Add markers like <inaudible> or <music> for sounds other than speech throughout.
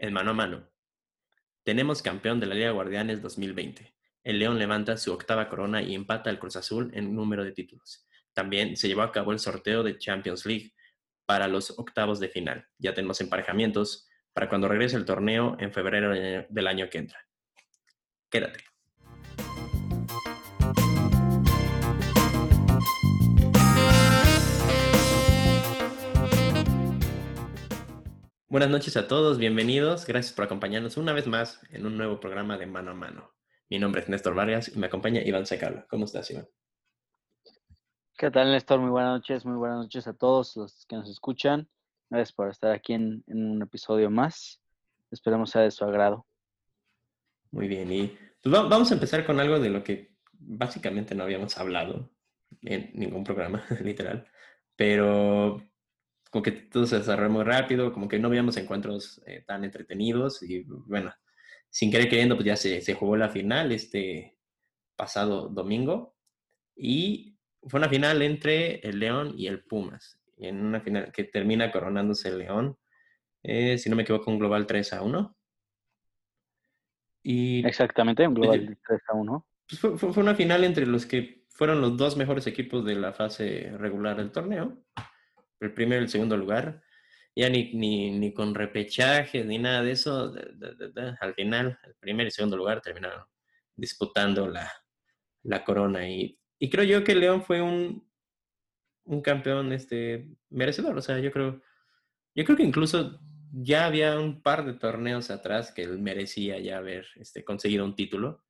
en mano a mano. Tenemos campeón de la Liga Guardianes 2020. El León levanta su octava corona y empata al Cruz Azul en número de títulos. También se llevó a cabo el sorteo de Champions League para los octavos de final. Ya tenemos emparejamientos para cuando regrese el torneo en febrero del año que entra. Quédate. Buenas noches a todos, bienvenidos. Gracias por acompañarnos una vez más en un nuevo programa de Mano a Mano. Mi nombre es Néstor Vargas y me acompaña Iván Secala. ¿Cómo estás, Iván? ¿Qué tal, Néstor? Muy buenas noches, muy buenas noches a todos los que nos escuchan. Gracias por estar aquí en, un episodio más. Esperemos sea de su agrado. Muy bien, y pues vamos a empezar con algo de lo que básicamente no habíamos hablado en ningún programa, <laughs> literal, pero como que todo se desarrolló muy rápido, como que no habíamos encuentros eh, tan entretenidos y bueno, sin querer queriendo, pues ya se, se, jugó la final este pasado domingo y fue una final entre el León y el Pumas, en una final que termina coronándose el León, eh, si no me equivoco, un global 3 a 1. Y, Exactamente, un global 3 a 1. Pues fue, fue una final entre los que fueron los dos mejores equipos de la fase regular del torneo el primero y el segundo lugar. Ya ni, ni, ni con repechajes ni nada de eso. al final, el primer y segundo lugar terminaron disputando la, la corona. Y, y, creo yo que León fue un, un campeón este, merecedor. O sea, yo creo, yo creo que incluso ya había un par de torneos atrás que él merecía ya haber este, conseguido un título.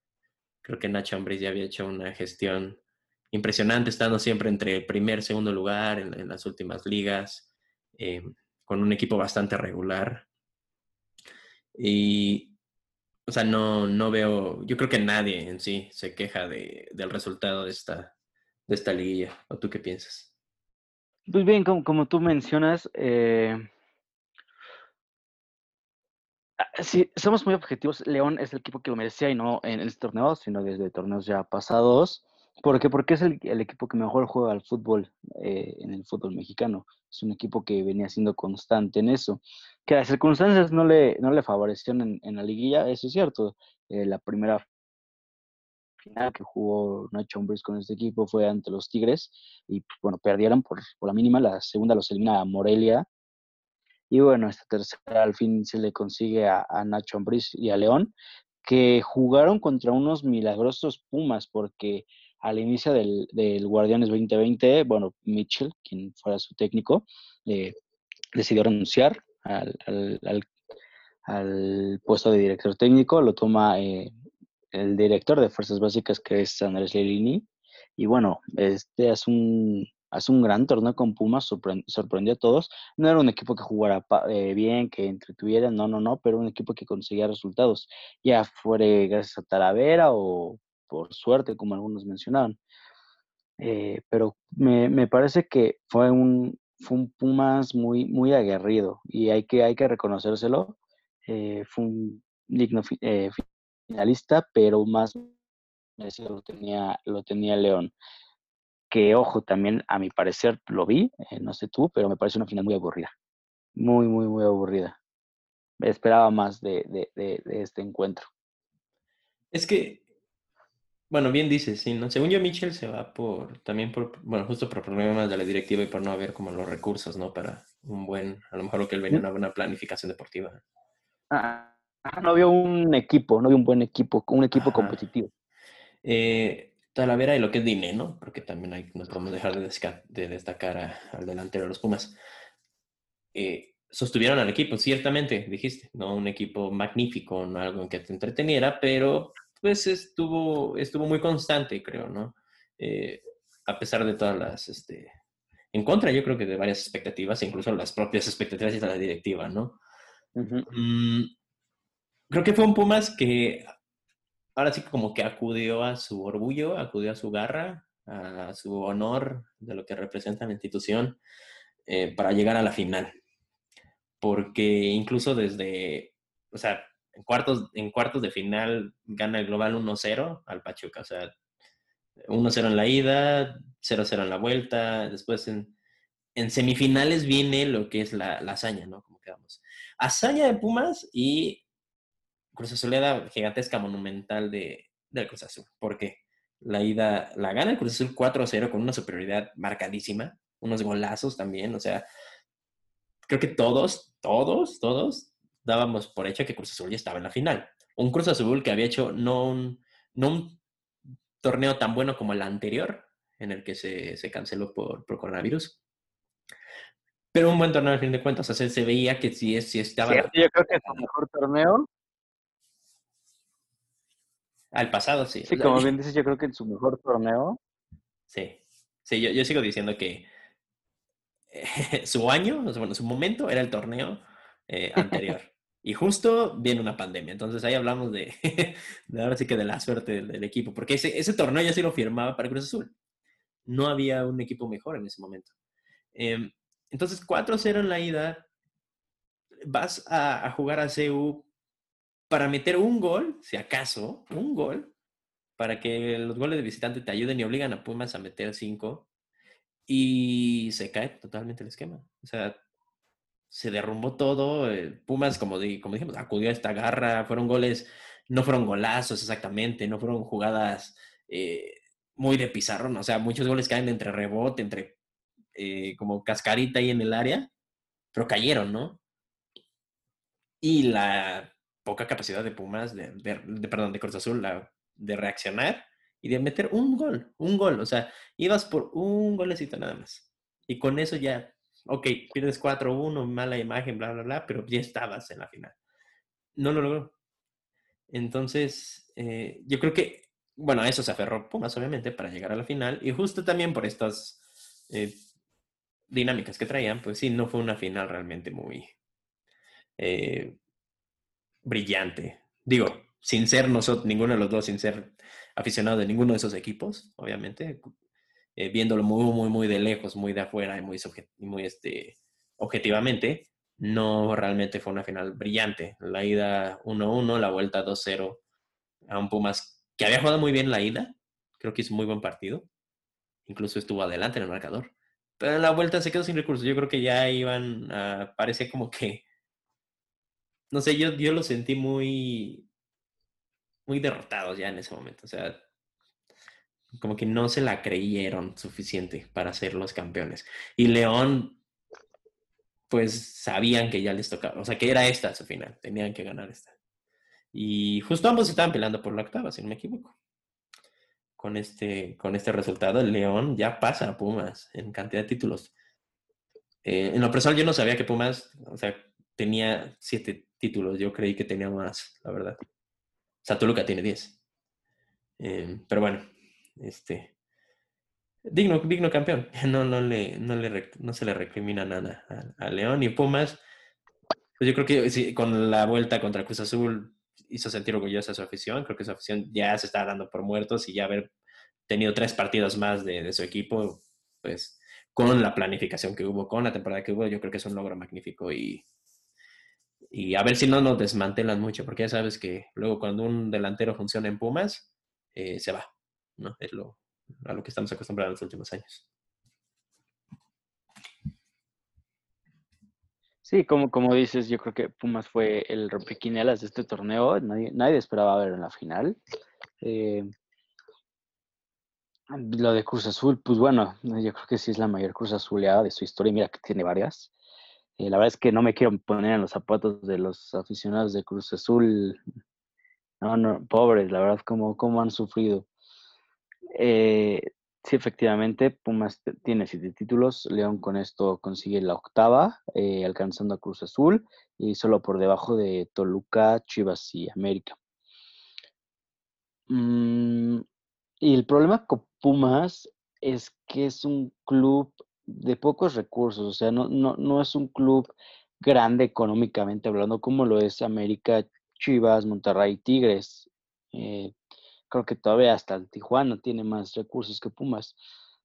Creo que Nacho Ambriz ya había hecho una gestión impresionante, estando siempre entre primer, segundo lugar en, las últimas ligas, eh, con un equipo bastante regular. Y, o sea, no, no veo, yo creo que nadie en sí se queja de, del resultado de esta, de esta liguilla. ¿O tú qué piensas? Pues bien, como, como tú mencionas, eh, ah, si somos muy objetivos, León es el equipo que lo merecía y no en este torneo, sino desde torneos ya pasados. ¿Por qué? Porque es el, equipo que mejor juega al fútbol eh, en el fútbol mexicano. Es un equipo que venía siendo constante en eso. Que las circunstancias no le, no le favorecieron en, la liguilla, eso es cierto. Eh, la primera final que jugó Nacho Ambriz con este equipo fue ante los Tigres y pues, bueno, perdieron por, la mínima. La segunda los elimina a Morelia. Y bueno, esta tercera al fin se le consigue a, a Nacho Ambriz y a León, que jugaron contra unos milagrosos Pumas porque al inicio del, del, Guardianes 2020, bueno, Mitchell, quien fuera su técnico, eh, decidió renunciar al, al, al, puesto de director técnico, lo toma eh, el director de Fuerzas Básicas, que es Andrés Lelini, y bueno, este hace un, hace un gran torneo con Pumas, sorprendió a todos. No era un equipo que jugara eh, bien, que entretuviera, no, no, no, pero un equipo que conseguía resultados, ya fuera gracias a Talavera o por suerte, como algunos mencionaron. Eh, pero me, me, parece que fue un, fue un Pumas muy, muy aguerrido y hay que, hay que reconocérselo. Eh, fue un digno eh, finalista, pero más lo tenía, lo tenía León. Que ojo, también a mi parecer lo vi, no sé tú, pero me parece una final muy aburrida. Muy, muy, muy aburrida. Esperaba más de, de este encuentro. Es que bueno, bien dices, sí, ¿no? Según yo, Mitchell se va por, también por, bueno, justo por problemas de la directiva y por no haber como los recursos, ¿no? Para un buen, a lo mejor lo que él venía, una buena planificación deportiva. Ah, no vio un equipo, no vio un buen equipo, un equipo competitivo. Eh, Talavera y lo que es Dine, ¿no? Porque también hay, no podemos dejar de, destacar al delantero de los Pumas. Eh, sostuvieron al equipo, ciertamente, dijiste, ¿no? Un equipo magnífico, no algo en que te entreteniera, pero pues estuvo, estuvo muy constante, creo, ¿no? Eh, a pesar de todas las, este, en contra yo creo que de varias expectativas, incluso las propias expectativas de la directiva, ¿no? Mm, creo que fue un Pumas que ahora sí como que acudió a su orgullo, acudió a su garra, a su honor de lo que representa la institución eh, para llegar a la final. Porque incluso desde, o sea, en cuartos, en cuartos de final gana el global 1-0 al Pachuca. O sea, 1-0 en la ida, 0-0 en la vuelta. Después en, en, semifinales viene lo que es la, hazaña, ¿no? Como quedamos. hazaña de Pumas y Cruz Azuleda gigantesca monumental de, del Cruz Azul. Porque la ida la gana el Cruz Azul 4-0 con una superioridad marcadísima, unos golazos también, o sea, creo que todos, todos, todos dábamos por hecho que Cruz Azul ya estaba en la final. Un Cruz Azul que había hecho no un, no un torneo tan bueno como el anterior, en el que se, se canceló por, por, coronavirus. Pero un buen torneo al fin de cuentas, o sea, se veía que sí, sí estaba... yo creo que es el mejor torneo al pasado, sí. Sí, como bien dices, yo creo que en su mejor torneo. Sí, sí, yo, yo sigo diciendo que <laughs> su año, bueno, su momento era el torneo eh, anterior. <laughs> y justo viene una pandemia. Entonces ahí hablamos de, <laughs> ahora sí que de la suerte del, equipo, porque ese, torneo ya sí lo firmaba para Cruz Azul. No había un equipo mejor en ese momento. Eh, entonces, 4-0 en la ida. Vas a, a jugar a CU para meter un gol, si acaso, un gol, para que los goles de visitante te ayuden y obligan a Pumas a meter cinco. Y se cae totalmente el esquema. O sea, se derrumbó todo. Eh, Pumas, como, como dijimos, acudió a esta garra. Fueron goles, no fueron golazos exactamente, no fueron jugadas eh, muy de pizarrón. O sea, muchos goles caen entre rebote, entre eh, como cascarita ahí en el área, pero cayeron, ¿no? Y la poca capacidad de Pumas, de, perdón, de Cruz Azul, de reaccionar y de meter un gol, un gol. O sea, ibas por un golecito nada más. Y con eso ya, ok, pierdes 4-1, mala imagen, bla, bla, bla, pero ya estabas en la final. No lo logró. Entonces, eh, yo creo que, bueno, a eso se aferró Pumas, obviamente, para llegar a la final. Y justo también por estas eh, dinámicas que traían, pues sí, no fue una final realmente muy, eh, brillante. Digo, sin ser nosotros, ninguno de los dos, sin ser aficionado de ninguno de esos equipos, obviamente, eh, viéndolo muy, muy, muy de lejos, muy de afuera y muy, este, objetivamente, no realmente fue una final brillante. La ida 1-1, la vuelta 2-0 a un Pumas que había jugado muy bien la ida, creo que hizo muy buen partido, incluso estuvo adelante en el marcador. Pero en la vuelta se quedó sin recursos. Yo creo que ya iban a, parecía como que no sé, yo, yo lo sentí muy, muy derrotados ya en ese momento. O sea, como que no se la creyeron suficiente para ser los campeones. Y León, pues sabían que ya les tocaba, o sea, que era esta su final, tenían que ganar esta. Y justo ambos estaban peleando por la octava, si no me equivoco. Con este, con este resultado, León ya pasa a Pumas en cantidad de títulos. Eh, en lo personal, yo no sabía que Pumas, o sea, tenía siete títulos. Yo creí que tenía más, la verdad. O sea, Toluca tiene 10. Eh, pero bueno, este. Digno, digno campeón. <laughs> No, no, le, no, le, no se le recrimina nada a, León y Pumas. Pues yo creo que con la vuelta contra Cruz Azul hizo sentir orgullosa a su afición. Creo que su afición ya se está dando por muertos y ya haber tenido tres partidos más de, su equipo, pues con la planificación que hubo, con la temporada que hubo, yo creo que es un logro magnífico y, y a ver si no nos desmantelan mucho, porque ya sabes que luego cuando un delantero funciona en Pumas, eh, se va, ¿no? Es lo, a lo que estamos acostumbrados en los últimos años. Sí, como, como dices, yo creo que Pumas fue el rompequinelas de este torneo. Nadie, nadie esperaba ver en la final. Eh, lo de Cruz Azul, pues bueno, yo creo que sí es la mayor Cruz Azuleada de su historia. Mira que tiene varias. Eh, la verdad es que no me quiero poner en los zapatos de los aficionados de Cruz Azul. No, no, pobres, la verdad, cómo, cómo han sufrido. Eh, sí, efectivamente, Pumas tiene siete títulos. León con esto consigue la octava, eh, alcanzando a Cruz Azul y solo por debajo de Toluca, Chivas y América. Mm, y el problema con Pumas es que es un club de pocos recursos, o sea, no, es un club grande económicamente hablando como lo es América, Chivas, Monterrey, Tigres. Eh, creo que todavía hasta el Tijuana tiene más recursos que Pumas.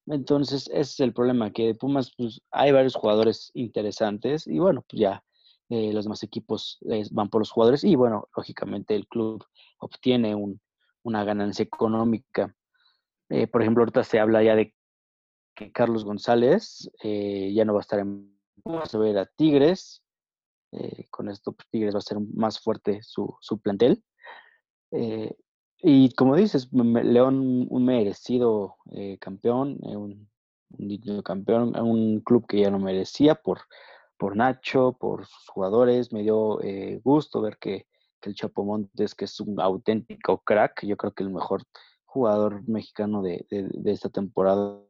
Entonces, ese es el problema, que de Pumas pues, hay varios jugadores interesantes y bueno, pues ya eh, los demás equipos eh, van por los jugadores y bueno, lógicamente el club obtiene un, una ganancia económica. por ejemplo, ahorita se habla ya de que Carlos González eh, ya no va a estar en Vamos a ver a Tigres. Eh, con esto pues, Tigres va a ser más fuerte su, su plantel. Eh, y como dices, León un merecido eh, campeón, un, un campeón, un club que ya no merecía por, por Nacho, por sus jugadores. Me dio gusto ver que, el Chapo Montes, que es un auténtico crack, yo creo que el mejor jugador mexicano de, de, esta temporada,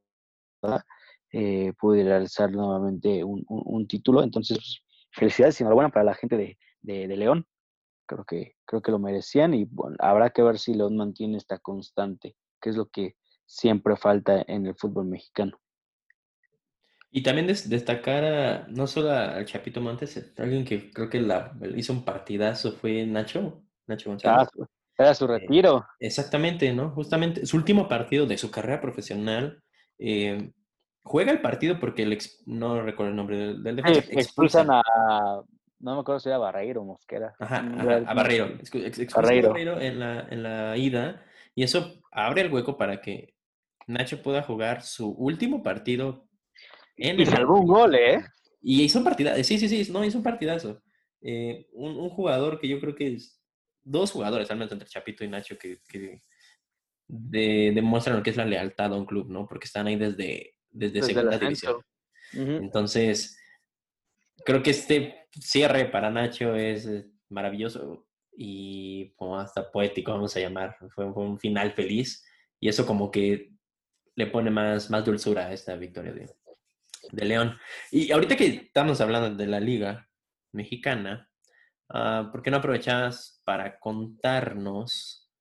eh, pude realizar nuevamente un, un, título. Entonces, pues, felicidades y enhorabuena para la gente de, de, León. Creo que, creo que lo merecían y bueno, habrá que ver si León mantiene esta constante, que es lo que siempre falta en el fútbol mexicano. Y también destacar no solo al Chapito Montes, alguien que creo que la, hizo un partidazo fue Nacho, Nacho González. Ah, era su eh, retiro. exactamente, ¿no? Justamente su último partido de su carrera profesional. Eh, juega el partido porque el no recuerdo el nombre del, del defensa. expulsan a, no me acuerdo si era Barreiro o Mosquera. Ajá, a Barreiro. A Barreiro en la, en la ida y eso abre el hueco para que Nacho pueda jugar su último partido. En y salvó un gol, ¿eh? Y hizo un partidazo. Sí, sí, sí, no, hizo un partidazo. Eh, un, un, jugador que yo creo que es. Dos jugadores, al menos entre Chapito y Nacho, que, que de, demuestran lo que es la lealtad a un club, ¿no? Porque están ahí desde desde, segunda división. Entonces, creo que este cierre para Nacho es eh, maravilloso y como hasta poético, vamos a llamar. Fue, un final feliz y eso como que le pone más, más dulzura a esta victoria de, de León. Y ahorita que estamos hablando de la liga mexicana, uh, ¿por qué no aprovechas para contarnos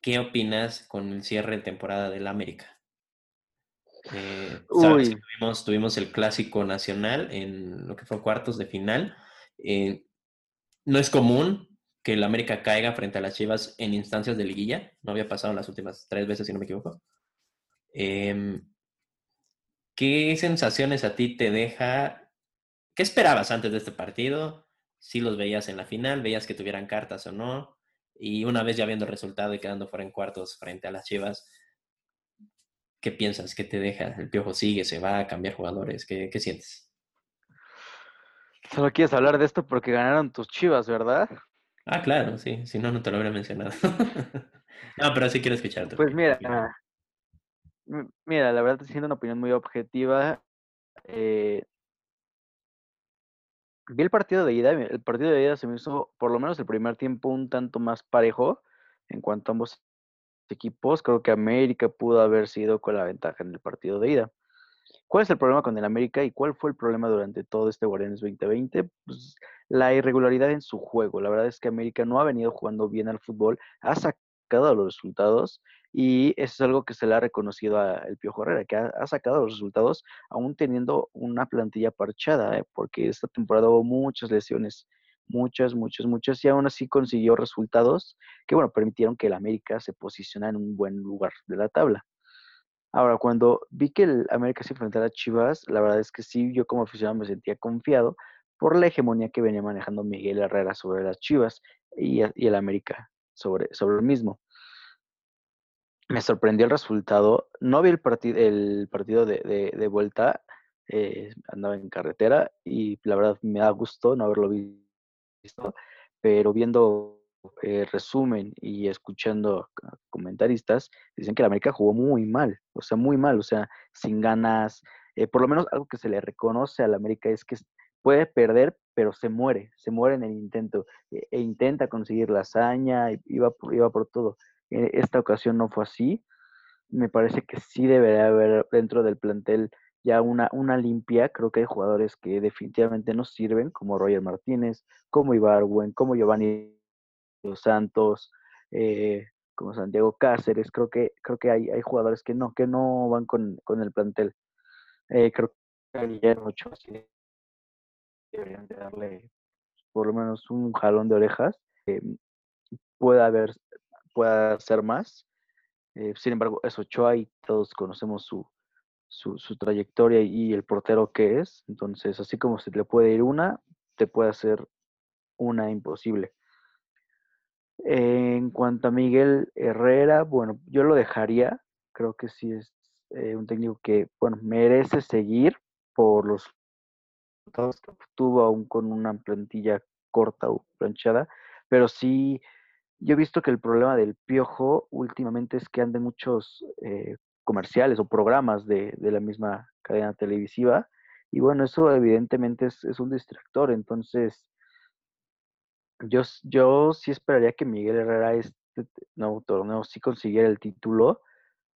qué opinas con el cierre de temporada del América? Eh, tuvimos, tuvimos, el clásico nacional en lo que fue cuartos de final. Eh, no es común que el América caiga frente a las Chivas en instancias de liguilla. No había pasado las últimas tres veces, si no me equivoco. Em, ¿Qué sensaciones a ti te deja? ¿Qué esperabas antes de este partido? Si los veías en la final, veías que tuvieran cartas o no. Y una vez ya viendo el resultado y quedando fuera en cuartos frente a las Chivas, ¿Qué piensas? ¿Qué te deja? ¿El piojo sigue? ¿Se va a cambiar jugadores? ¿Qué, qué sientes? Solo quieres hablar de esto porque ganaron tus chivas, ¿verdad? Ah, claro, sí. Si no, no te lo hubiera mencionado. <laughs> no, pero sí quiero escucharte. Pues mira, mira, la verdad, siendo una opinión muy objetiva, eh, vi el partido de ida. El partido de ida se me hizo, por lo menos el primer tiempo, un tanto más parejo en cuanto a ambos equipos, creo que América pudo haber sido con la ventaja en el partido de ida. ¿Cuál es el problema con el América y cuál fue el problema durante todo este Guardianes 2020? Pues la irregularidad en su juego. La verdad es que América no ha venido jugando bien al fútbol, ha sacado los resultados y eso es algo que se le ha reconocido a el Piojo Herrera, que ha, sacado los resultados aún teniendo una plantilla parchada, ¿eh? porque esta temporada hubo muchas lesiones muchas, muchas, muchas, y aún así consiguió resultados que, bueno, permitieron que el América se posicionara en un buen lugar de la tabla. Ahora, cuando vi que el América se enfrentara a Chivas, la verdad es que sí, yo como aficionado me sentía confiado por la hegemonía que venía manejando Miguel Herrera sobre las Chivas y, el América sobre, sobre el mismo. Me sorprendió el resultado. No vi el, partido el partido de, de, vuelta, eh, andaba en carretera y la verdad me da gusto no haberlo visto pero viendo eh, resumen y escuchando comentaristas, dicen que la América jugó muy mal, o sea, muy mal, o sea, sin ganas. Eh, por lo menos algo que se le reconoce a la América es que puede perder, pero se muere, se muere en el intento e, e intenta conseguir la hazaña, iba por, iba por todo. E, esta ocasión no fue así. Me parece que sí debería haber dentro del plantel ya una, una limpia. Creo que hay jugadores que definitivamente no sirven, como Roger Martínez, como Ibarwen, como Giovanni Los Santos, eh, como Santiago Cáceres. Creo que, creo que hay, hay jugadores que no, que no van con, el plantel. Eh, creo que Guillermo Ochoa deberían de darle por lo menos un jalón de orejas. Eh, pueda haber, pueda ser más. Eh, sin embargo, es Ochoa y todos conocemos su, su, trayectoria y el portero que es. Entonces, así como se le puede ir una, te puede hacer una imposible. En cuanto a Miguel Herrera, bueno, yo lo dejaría. Creo que sí es eh, un técnico que, bueno, merece seguir por los resultados que obtuvo aún con una plantilla corta o planchada, pero sí, yo he visto que el problema del piojo últimamente es que ande muchos eh, comerciales o programas de, la misma cadena televisiva, y bueno, eso evidentemente es, es un distractor, entonces yo, yo sí esperaría que Miguel Herrera este nuevo torneo sí consiguiera el título,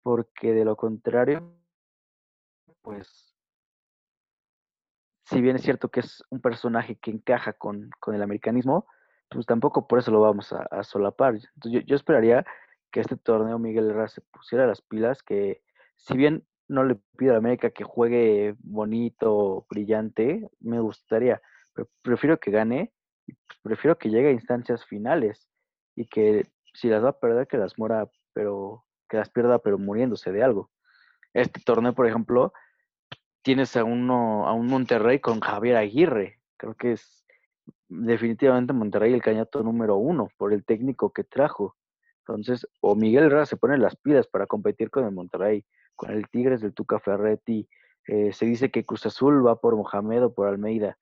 porque de lo contrario, pues, si bien es cierto que es un personaje que encaja con, el americanismo, pues tampoco por eso lo vamos a, solapar. Entonces yo, esperaría que este torneo Miguel Herrera se pusiera las pilas, que si bien no le pido a América que juegue bonito, brillante, me gustaría, pero prefiero que gane prefiero que llegue a instancias finales y que si las va a perder, que las muera, pero que las pierda, pero muriéndose de algo. Este torneo, por ejemplo, tienes a uno, a un Monterrey con Javier Aguirre. Creo que es definitivamente Monterrey el cañato número uno por el técnico que trajo. Entonces, o Miguel Herrera se pone las pilas para competir con el Monterrey, con el Tigres del Tuca Ferretti. Eh, se dice que Cruz Azul va por Mohamed o por Almeida.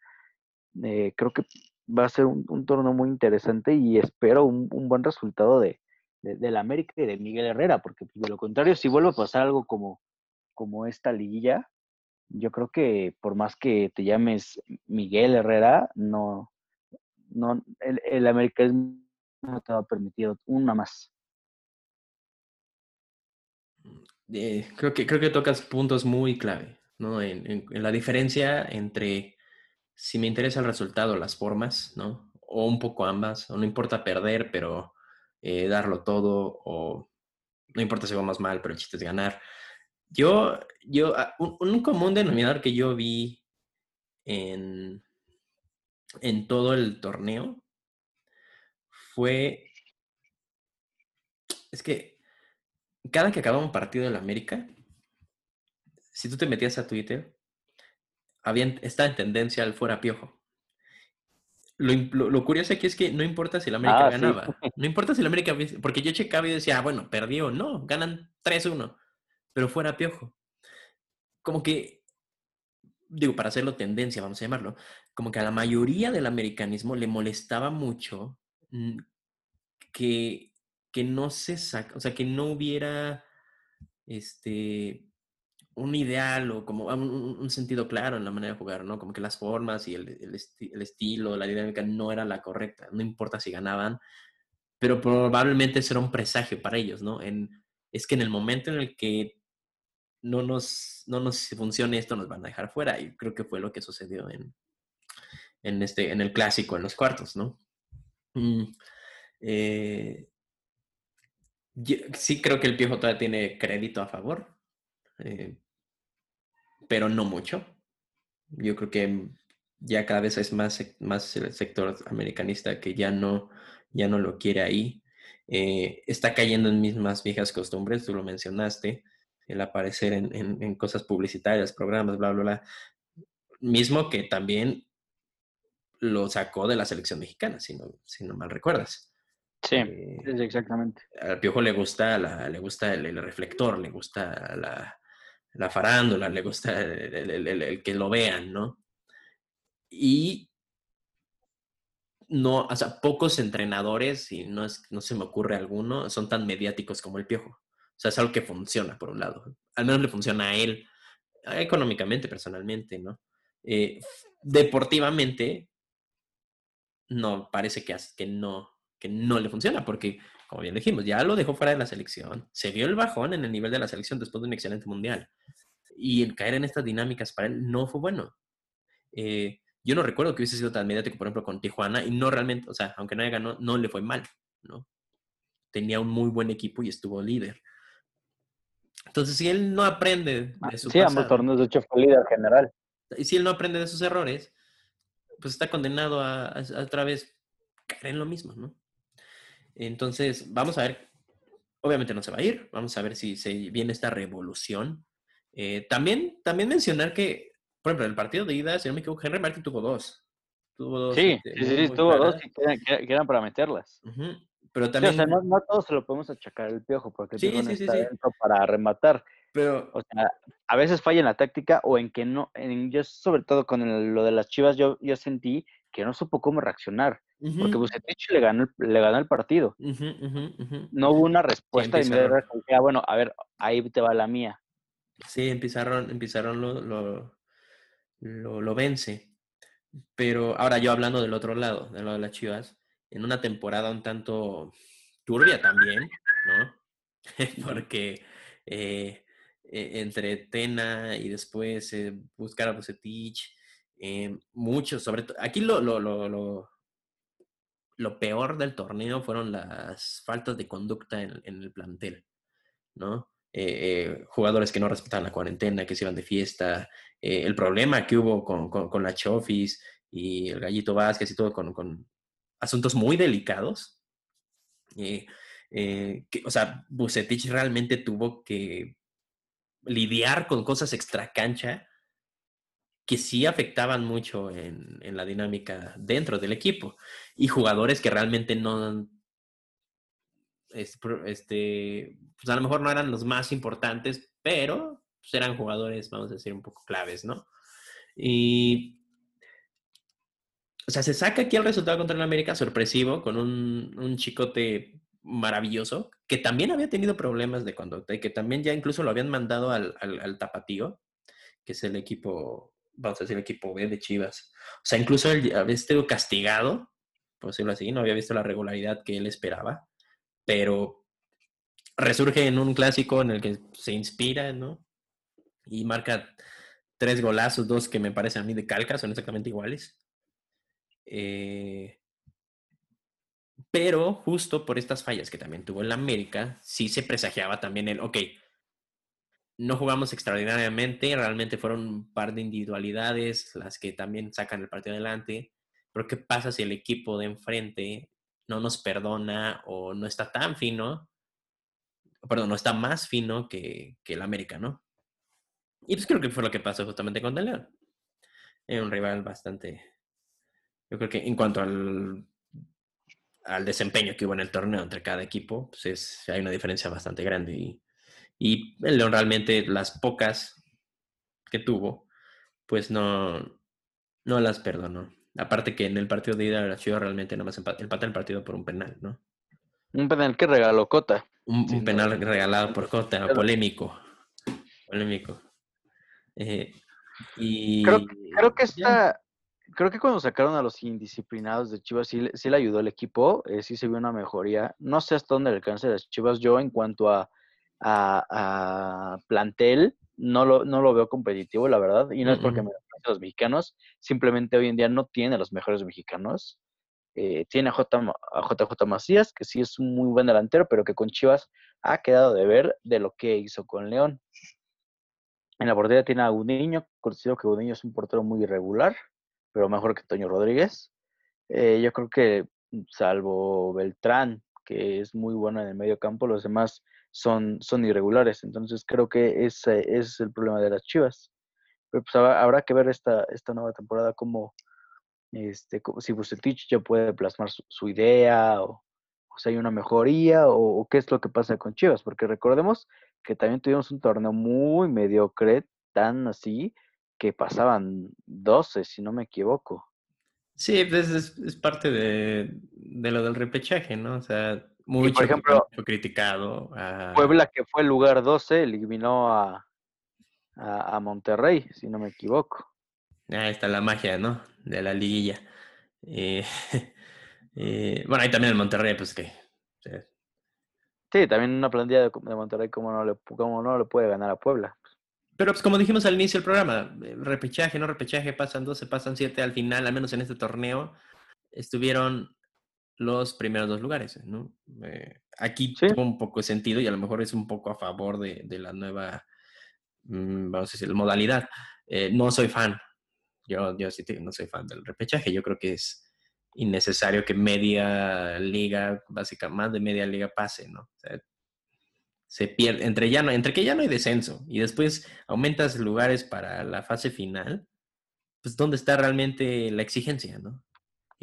Eh, creo que va a ser un, torneo muy interesante y espero un, buen resultado de, la América y de Miguel Herrera, porque pues, de lo contrario, si vuelve a pasar algo como, como esta liguilla, yo creo que por más que te llames Miguel Herrera, no, no el, el América no te va a permitir una más. Eh, creo, que, creo que tocas puntos muy clave, ¿no? en la diferencia entre si me interesa el resultado, las formas, ¿no? O un poco ambas, o no importa perder, pero eh, darlo todo, o no importa si vamos mal, pero el chiste es ganar. Yo, yo, ah, un, común denominador que yo vi en, en todo el torneo fue, es que cada que acababa un partido en América, si tú te metías a Twitter, está en tendencia al fuera piojo. Lo, curioso aquí es que no importa si el América ah, ganaba. <laughs> No importa si el América. Porque yo checaba y decía, ah, bueno, perdió. No, ganan 3-1. Pero fuera piojo. Como que. Digo, para hacerlo tendencia, vamos a llamarlo. Como que a la mayoría del americanismo le molestaba mucho mm, que, que no se saca. O sea, que no hubiera. Este un ideal o como un, sentido claro en la manera de jugar, ¿no? Como que las formas y el, el, estilo, la dinámica no era la correcta, no importa si ganaban, pero probablemente eso era un presagio para ellos, ¿no? Es que en el momento en el que no nos, no nos funcione esto, nos van a dejar fuera, y creo que fue lo que sucedió en, en, este, en el clásico, en los cuartos, ¿no? Mm, eh, sí creo que el Piojo todavía tiene crédito a favor. Eh, pero no mucho. Yo creo que ya cada vez es más, más el sector americanista que ya no, ya no lo quiere ahí. Eh, está cayendo en mismas viejas costumbres, tú lo mencionaste, el aparecer en, en, cosas publicitarias, programas, bla, bla, bla. Mismo que también lo sacó de la selección mexicana, si no, si no mal recuerdas. Sí, eh, exactamente. Al Piojo le gusta, la, le gusta el, reflector, le gusta la, la farándula, le gusta el, que lo vean, ¿no? Y no, o sea, pocos entrenadores, y no, es, no se me ocurre alguno, son tan mediáticos como el Piojo. O sea, es algo que funciona, por un lado. Al menos le funciona a él, económicamente, personalmente, ¿no? Eh, deportivamente, no, parece que, que, no, que no le funciona, porque, como bien dijimos, ya lo dejó fuera de la selección. Se vio el bajón en el nivel de la selección después de un excelente mundial y el caer en estas dinámicas para él no fue bueno. Eh, yo no recuerdo que hubiese sido tan mediático, por ejemplo, con Tijuana, y no realmente, o sea, aunque no ganó, no le fue mal, ¿no? Tenía un muy buen equipo y estuvo líder. Entonces, si él no aprende de su Sí, ambos torneos, de hecho, fue líder general. Y si él no aprende de sus errores, pues está condenado a, a, a otra vez caer en lo mismo, ¿no? Entonces, vamos a ver, obviamente no se va a ir, vamos a ver si se viene esta revolución eh, también, también mencionar que, por ejemplo, en el partido de ida, si no me equivoco, Henry Martin tuvo dos. Tuvo dos. Sí, este, sí, sí, tuvo dos y quedan, para meterlas. Pero también. no, todos se lo podemos achacar el piojo, porque sí, sí, sí, para rematar. Pero... O sea, a veces falla en la táctica o en que no, en, yo sobre todo con lo de las Chivas, yo, yo sentí que no supo cómo reaccionar, porque Bucetich le ganó, le ganó el partido. no hubo una respuesta y me ah, bueno, a ver, ahí te va la mía. Sí, Pizarrón, en lo, lo, lo, vence. Pero ahora yo hablando del otro lado, de lo de las Chivas, en una temporada un tanto turbia también, ¿no? <laughs> Porque eh, e, entre Tena y después eh, buscar a Bucetich, eh, muchos, sobre todo, aquí lo, lo, lo, lo, peor del torneo fueron las faltas de conducta en, el plantel, ¿no? jugadores que no respetaban la cuarentena, que se iban de fiesta, el problema que hubo con, con, la Chofis y el Gallito Vázquez y todo con, con asuntos muy delicados. Eh, que, o sea, Bucetich realmente tuvo que lidiar con cosas extra cancha que sí afectaban mucho en, la dinámica dentro del equipo y jugadores que realmente no este pues a lo mejor no eran los más importantes pero pues eran jugadores vamos a decir un poco claves no y o sea se saca aquí el resultado contra el América sorpresivo con un, un chicote maravilloso, que también había tenido problemas de conducta y que también ya incluso lo habían mandado al, al, Tapatío, que es el equipo, vamos a decir, el equipo B de Chivas. O sea, incluso él había estado castigado, por decirlo así, no había visto la regularidad que él esperaba, pero resurge en un clásico en el que se inspira, ¿no? Y marca tres golazos, dos que me parecen a mí de calca, son exactamente iguales. Eh, pero justo por estas fallas que también tuvo el América, sí se presagiaba también el, ok, no jugamos extraordinariamente, realmente fueron un par de individualidades las que también sacan el partido adelante, pero ¿qué pasa si el equipo de enfrente no nos perdona o no está tan fino? Perdón, no está más fino que, que el América, ¿no? Y pues creo que fue lo que pasó justamente con El León. Era un rival bastante, yo creo que en cuanto al al desempeño que hubo en el torneo entre cada equipo, pues es, hay una diferencia bastante grande. Y, y el León realmente las pocas que tuvo, pues no, no las perdonó. Aparte que en el partido de ida la Ciudad realmente nada más empata, el partido por un penal, ¿no? Un penal que regaló Cota. Un, penal regalado por Cota, polémico. Polémico. Eh, y, creo, creo que esta, creo que cuando sacaron a los indisciplinados de Chivas sí, sí le ayudó el equipo, eh, sí se vio una mejoría. No sé hasta dónde le alcance las Chivas. Yo en cuanto a, a, plantel, no lo, no lo veo competitivo, la verdad. Y no es porque me a los mexicanos, simplemente hoy en día no tiene a los mejores mexicanos. Eh, tiene a, J, a JJ Macías, que sí es un muy buen delantero, pero que con Chivas ha quedado de ver de lo que hizo con León. En la portería tiene a Gudiño, considero que Gudiño es un portero muy irregular pero mejor que Toño Rodríguez. Eh, yo creo que mm, salvo Beltrán, que es muy bueno en el medio campo, los demás son, son irregulares. Entonces creo que ese, es el problema de las Chivas. Pero pues habrá, que ver esta, esta nueva temporada como este, si Bucetich ya puede plasmar su, idea o, si hay una mejoría o, o, qué es lo que pasa con Chivas, porque recordemos que también tuvimos un torneo muy mediocre, tan así, que pasaban 12, si no me equivoco. Sí, pues es, parte de, lo del repechaje, ¿no? O sea, mucho, por ejemplo, criticado. Puebla, que fue el lugar 12, eliminó a, a, Monterrey, si no me equivoco. Ahí está la magia, ¿no? De la liguilla. Eh, <laughs> eh, bueno, ahí también el Monterrey, pues que... Sí, también una plantilla de, Monterrey, como no, le, como no le puede ganar a Puebla? Pero pues como dijimos al inicio del programa, eh, repechaje, no repechaje, pasan 12, pasan 7 al final, al menos en este torneo, estuvieron los primeros dos lugares, ¿no? Eh, aquí tuvo un poco de sentido y a lo mejor es un poco a favor de, la nueva, mm, vamos a decir, modalidad. Eh, no soy fan, yo, yo sí no soy fan del repechaje, yo creo que es innecesario que media liga, básicamente más de media liga pase, ¿no? O sea, se pierde, entre, ya no, entre que ya no hay descenso y después aumentas lugares para la fase final, pues dónde está realmente la exigencia, ¿no?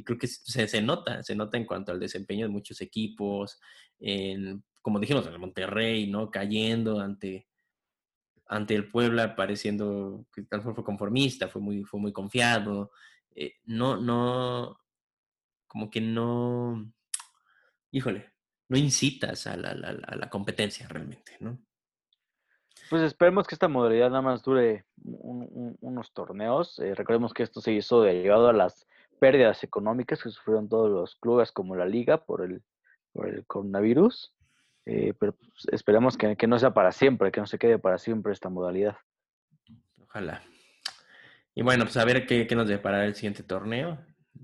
Y creo que se, se nota, se nota en cuanto al desempeño de muchos equipos, en, como dijimos, en el Monterrey, ¿no? Cayendo ante, ante el Puebla pareciendo que tal fue conformista, fue muy, fue muy confiado. Eh, no, no, como que no, híjole, no incitas a la, la competencia realmente, ¿no? Pues esperemos que esta modalidad nada más dure unos torneos. Eh, recordemos que esto se hizo derivado a las pérdidas económicas que sufrieron todos los clubes como la liga por el, por el coronavirus. Eh, pero pues, esperemos que, no sea para siempre, que no se quede para siempre esta modalidad. Ojalá. Y bueno, pues a ver qué, qué nos depara el siguiente torneo.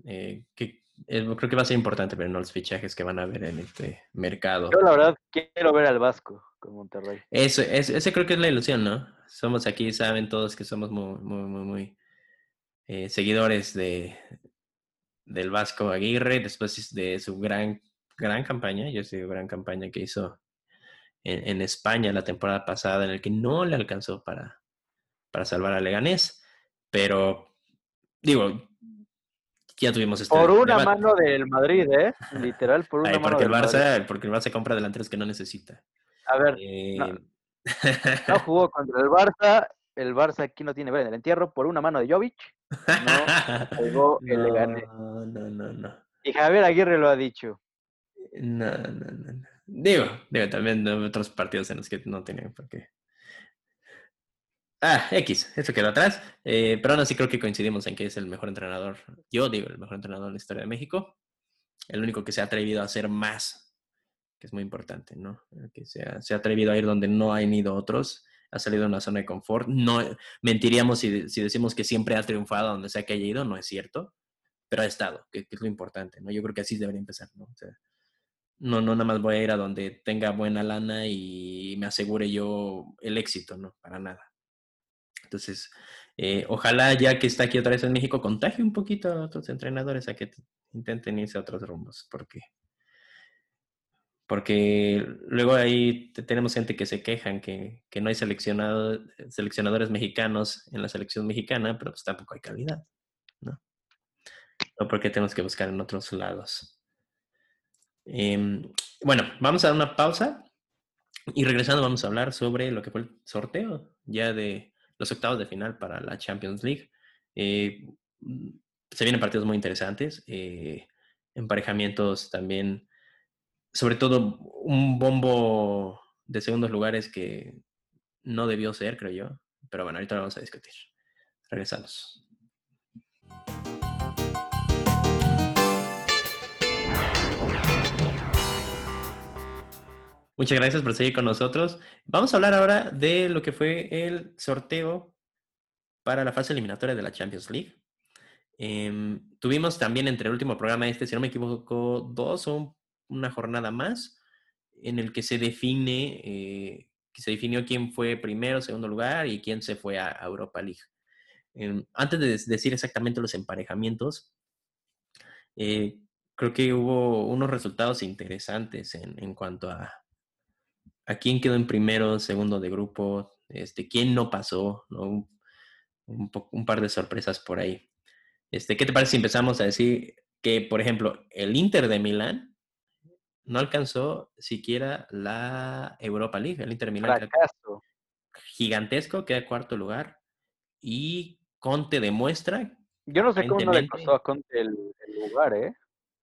Eh, que creo que va a ser importante ver los fichajes que van a haber en este mercado. Yo la verdad quiero ver al Vasco con Monterrey. Eso, ese creo que es la ilusión, ¿no? Somos aquí, saben todos que somos muy, muy, muy, muy eh, seguidores de del Vasco Aguirre después de su gran, gran campaña, yo sé, gran campaña que hizo en, en, España la temporada pasada, en el que no le alcanzó para, para salvar a Leganés, pero digo, ya tuvimos este Por una mano del Madrid, ¿eh? Literal, por una porque el Barça, Porque el Barça compra delanteros que no necesita. A ver, no, eh, <laughs> jugó contra el Barça, el Barça aquí no tiene ver en el entierro, por una mano de Jovic, no <laughs> el Leganés. No, no, no. Y Javier Aguirre lo ha dicho. No, no, no. Digo, digo, también otros partidos en los que no tienen por qué. Ah, X, eso quedó atrás. Eh, pero aún así creo que coincidimos en que es el mejor entrenador, yo digo, el mejor entrenador de la historia de México. El único que se ha atrevido a hacer más, que es muy importante, ¿no? que se ha, se ha atrevido a ir donde no han ido otros, ha salido de una zona de confort. No mentiríamos si, decimos que siempre ha triunfado donde sea que haya ido, no es cierto, pero ha estado, que, es lo importante, ¿no? Yo creo que así debería empezar, ¿no? no, no nada más voy a ir a donde tenga buena lana y me asegure yo el éxito, no, para nada. Entonces, eh, ojalá ya que está aquí otra vez en México, contagie un poquito a otros entrenadores a que intenten irse a otros rumbos, porque porque luego ahí tenemos gente que se quejan que, que no hay seleccionado, seleccionadores mexicanos en la selección mexicana, pero pues tampoco hay calidad, ¿no? No porque tenemos que buscar en otros lados. Em, bueno, vamos a dar una pausa y regresando vamos a hablar sobre lo que fue el sorteo ya de los octavos de final para la Champions League. Eh, se vienen partidos muy interesantes, eh, emparejamientos también, sobre todo un bombo de segundos lugares que no debió ser, creo yo. Pero bueno, ahorita lo vamos a discutir. Regresamos. Muchas gracias por seguir con nosotros. Vamos a hablar ahora de lo que fue el sorteo para la fase eliminatoria de la Champions League. Em, tuvimos también entre el último programa este, si no me equivoco, dos o una jornada más en el que se define, eh, que se definió quién fue primero, segundo lugar y quién se fue a, Europa League. Em, antes de decir exactamente los emparejamientos, eh, creo que hubo unos resultados interesantes en, cuanto a, a quién quedó en primero, segundo de grupo, este, quién no pasó, ¿no? Un, par de sorpresas por ahí. Este, ¿Qué te parece si empezamos a decir que, por ejemplo, el Inter de Milán no alcanzó siquiera la Europa League? El Inter Milán gigantesco, queda cuarto lugar y Conte demuestra. Yo no sé cómo no le costó a Conte el lugar, ¿eh?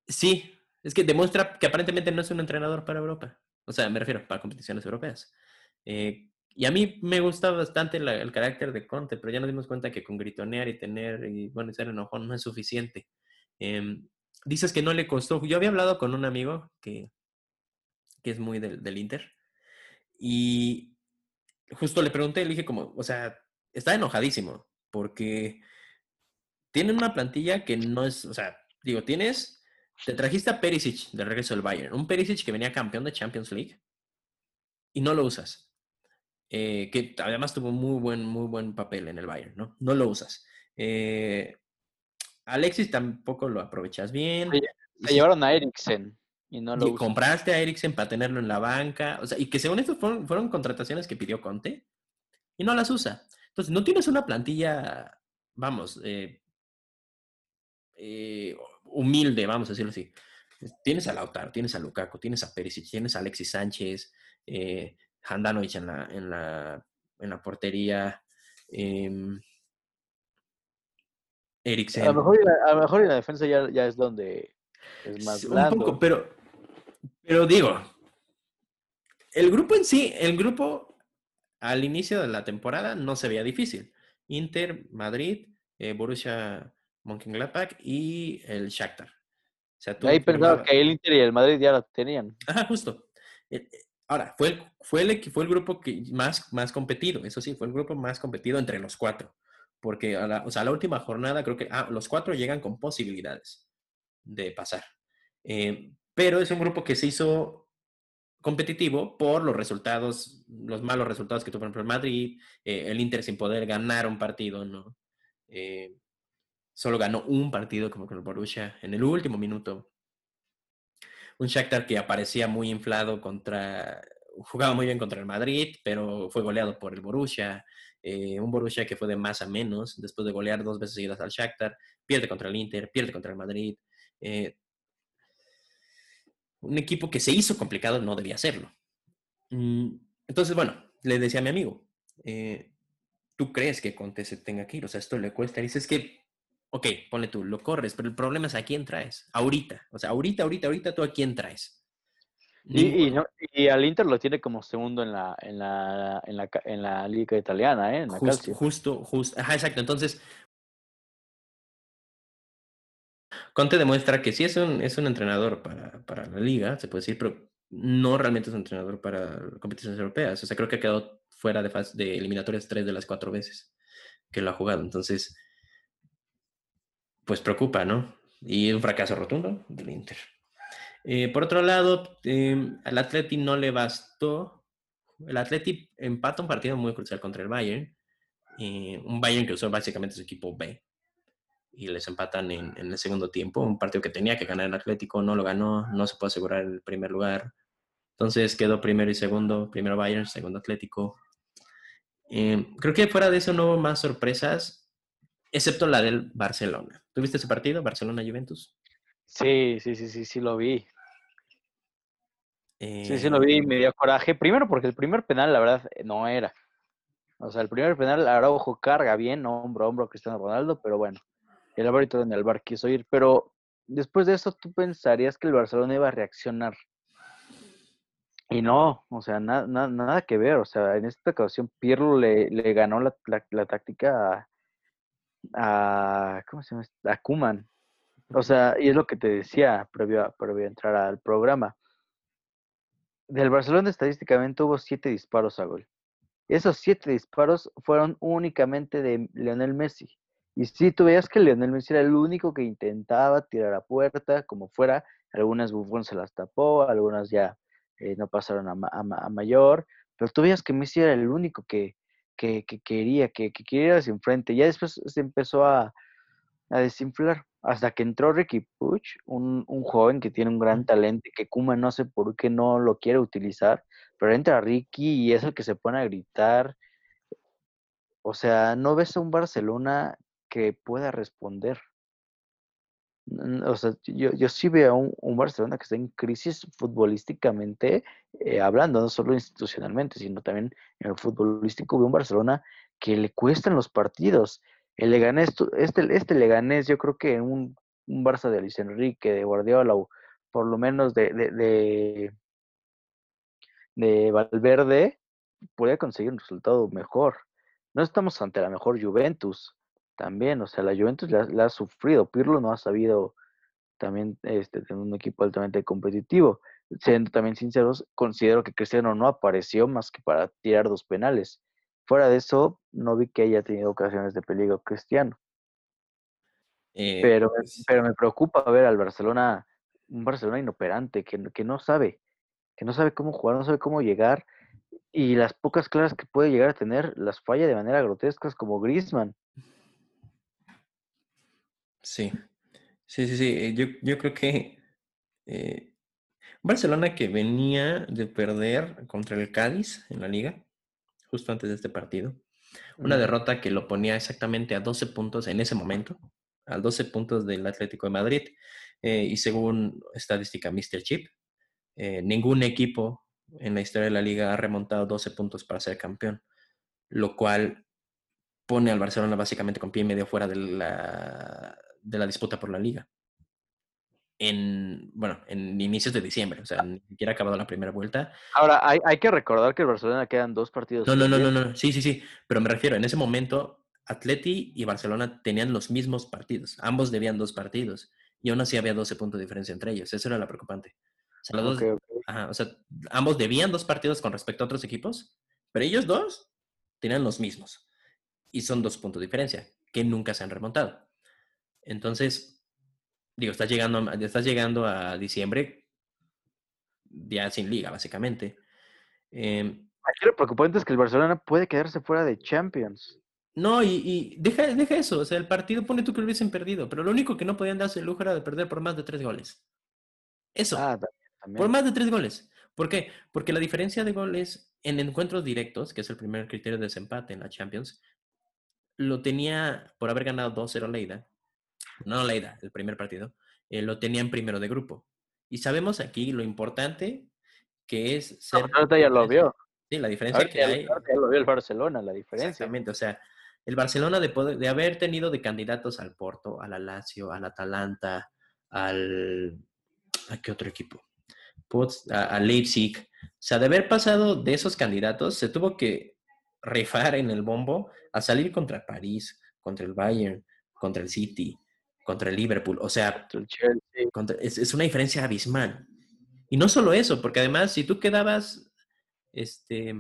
Sí, es que demuestra que aparentemente no es un entrenador para Europa. O sea, me refiero para competiciones europeas. Eh, y a mí me gusta bastante el carácter de Conte, pero ya nos dimos cuenta que con gritonear y tener, y bueno, ser enojón no es suficiente. Em, dices que no le costó. Yo había hablado con un amigo que, que es muy del, del Inter y justo le pregunté, le dije como, o sea, está enojadísimo porque tienen una plantilla que no es, o sea, digo, tienes te trajiste a Perisic de regreso del Bayern, un Perisic que venía campeón de Champions League y no lo usas. Eh, que además tuvo muy buen, muy buen papel en el Bayern, ¿no? No lo usas. Eh, Alexis tampoco lo aprovechas bien. Se, llevaron a Eriksen y no lo Compraste a Eriksen para tenerlo en la banca. O sea, y que según esto fueron, fueron contrataciones que pidió Conte y no las usa. Entonces, no tienes una plantilla, vamos, eh, eh humilde, vamos a decirlo así. Tienes a Lautaro, tienes a Lukaku, tienes a Perisic, tienes a Alexis Sánchez, eh, Handanovic en la, en la, en la portería. Eh, Eriksen. A lo mejor, a lo mejor en la defensa ya, ya es donde es más blando. Un poco, pero, pero digo, el grupo en sí, el grupo al inicio de la temporada no se veía difícil. Inter, Madrid, eh, Borussia Mönchengladbach y el Shakhtar. O sea, Ahí pensaba que el Inter y el Madrid ya lo tenían. Ajá, justo. Eh, eh, ahora, fue el, fue el, fue el grupo que más, más competido, eso sí, fue el grupo más competido entre los cuatro. Porque a la, o sea, la última jornada creo que ah, los cuatro llegan con posibilidades de pasar. pero es un grupo que se hizo competitivo por los resultados, los malos resultados que tuvo, por el Madrid, eh, el Inter sin poder ganar un partido, ¿no? Eh, solo ganó un partido como con el Borussia en el último minuto. Un Shakhtar que aparecía muy inflado contra, jugaba muy bien contra el Madrid, pero fue goleado por el Borussia. Eh, un Borussia que fue de más a menos, después de golear dos veces seguidas al Shakhtar, pierde contra el Inter, pierde contra el Madrid un equipo que se hizo complicado no debía hacerlo. Mm, entonces, bueno, le decía a mi amigo, eh, ¿tú crees que Conte se tenga que ir? O sea, esto le cuesta. Y dices que, ok, ponle tú, lo corres, pero el problema es a quién traes. Ahorita, o sea, ahorita, ahorita, ahorita, ¿tú a quién traes? Y, y, al Inter lo tiene como segundo en la, en la, en la, en la liga italiana, ¿eh? En la justo, justo, ajá, exacto. Entonces, Conte demuestra que sí es un, es un entrenador para, para, la liga, se puede decir, pero no realmente es un entrenador para competiciones europeas. O sea, creo que ha quedado fuera de, fase, de eliminatorias tres de las cuatro veces que lo ha jugado. Entonces, pues preocupa, ¿no? Y un fracaso rotundo del Inter. Eh, por otro lado, eh, al Atleti no le bastó. El Atleti empata un partido muy crucial contra el Bayern. Eh, un Bayern que usó básicamente su equipo B y les empatan en, el segundo tiempo. Un partido que tenía que ganar el Atlético, no lo ganó, no se puede asegurar el primer lugar. Entonces quedó primero y segundo, primero Bayern, segundo Atlético. Eh, creo que fuera de eso no hubo más sorpresas, excepto la del Barcelona. ¿Tuviste ese partido, Barcelona-Juventus? Sí, sí, sí, sí, sí lo vi. Sí, sí lo vi y me dio coraje. Primero porque el primer penal, la verdad, no era. O sea, el primer penal, Araujo carga bien, hombro a hombro Cristiano Ronaldo, pero bueno el árbitro en el bar quiso ir, pero después de eso tú pensarías que el Barcelona iba a reaccionar. Y no, o sea, nada que ver. O sea, en esta ocasión Pirlo le, le ganó la, la, táctica a, ¿cómo se llama? A Kuman. O sea, y es lo que te decía previo a, previo a entrar al programa. Del Barcelona estadísticamente hubo siete disparos a gol. Esos siete disparos fueron únicamente de Lionel Messi. Y sí, tú veías que Lionel Messi era el único que intentaba tirar a puerta, como fuera. Algunas Buffon se las tapó, algunas ya eh, no pasaron a, mayor. Pero tú veías que Messi era el único que, que, quería, que, que, quería ir hacia enfrente. Ya después se empezó a, desinflar. Hasta que entró Ricky Puch, un, un, joven que tiene un gran talento y que Kuma no sé por qué no lo quiere utilizar. Pero entra Ricky y es el que se pone a gritar. O sea, no ves a un Barcelona que pueda responder. O sea, yo, yo sí veo a un, Barcelona que está en crisis futbolísticamente eh, hablando, no solo institucionalmente, sino también en el futbolístico. Veo un Barcelona que le cuestan los partidos. El Leganés, este, este Leganés, yo creo que un, un Barça de Luis Enrique, de Guardiola, o por lo menos de, de, de, de Valverde, podría conseguir un resultado mejor. No estamos ante la mejor Juventus, también, o sea, la Juventus la, ha sufrido. Pirlo no ha sabido también este, tener un equipo altamente competitivo. Siendo también sinceros, considero que Cristiano no apareció más que para tirar dos penales. Fuera de eso, no vi que haya tenido ocasiones de peligro Cristiano. Eh, pero, pues pero me preocupa ver al Barcelona, un Barcelona inoperante, que, que no sabe, que no sabe cómo jugar, no sabe cómo llegar, y las pocas claras que puede llegar a tener las falla de manera grotesca, como Griezmann. Sí, sí, sí, sí. Yo, yo creo que eh, Barcelona que venía de perder contra el Cádiz en la liga, justo antes de este partido. Una derrota que lo ponía exactamente a 12 puntos en ese momento, a 12 puntos del Atlético de Madrid. Eh, y según estadística Mr. Chip, ningún equipo en la historia de la liga ha remontado 12 puntos para ser campeón. lo cual pone al Barcelona básicamente con pie y medio fuera de la, de la disputa por la liga. En, bueno, en inicios de diciembre, o sea, ni siquiera ha acabado la primera vuelta. Ahora, hay, hay que recordar que el Barcelona quedan dos partidos. No, no, no, no, no, sí, sí, sí, pero me refiero, en ese momento, Atleti y Barcelona tenían los mismos partidos, ambos debían dos partidos, y aún así había 12 puntos de diferencia entre ellos, eso era lo preocupante. O sea, los dos, Ajá, o sea, ambos debían dos partidos con respecto a otros equipos, pero ellos dos tenían los mismos. Y son dos puntos de diferencia, que nunca se han remontado. Entonces, digo, estás llegando, a, estás llegando a diciembre ya sin liga, básicamente. Eh, Aquí lo preocupante es que el Barcelona puede quedarse fuera de Champions. No, y, y deja, deja, eso. O sea, el partido pone tú que lo hubiesen perdido, pero lo único que no podían darse el lujo era de perder por más de tres goles. Eso. Ah, también. Por más de tres goles. ¿Por qué? Porque la diferencia de goles en encuentros directos, que es el primer criterio de desempate en la Champions, lo tenía por haber ganado 2-0 Leida. No Leida, el primer partido. Eh, lo tenía en primero de grupo. Y sabemos aquí lo importante que es ser. No, ya lo vio. Sí, la diferencia que hay. Ya lo vio el Barcelona, la diferencia. Exactamente, o sea, el Barcelona de, poder, de haber tenido de candidatos al Porto, al Lazio, al Atalanta, al. ¿A qué otro equipo? a, a Leipzig. O sea, de haber pasado de esos candidatos, se tuvo que rifar en el bombo a salir contra París, contra el Bayern, contra el City, contra el Liverpool. O sea, contra, es, es, una diferencia abismal. Y no solo eso, porque además, si tú quedabas, este,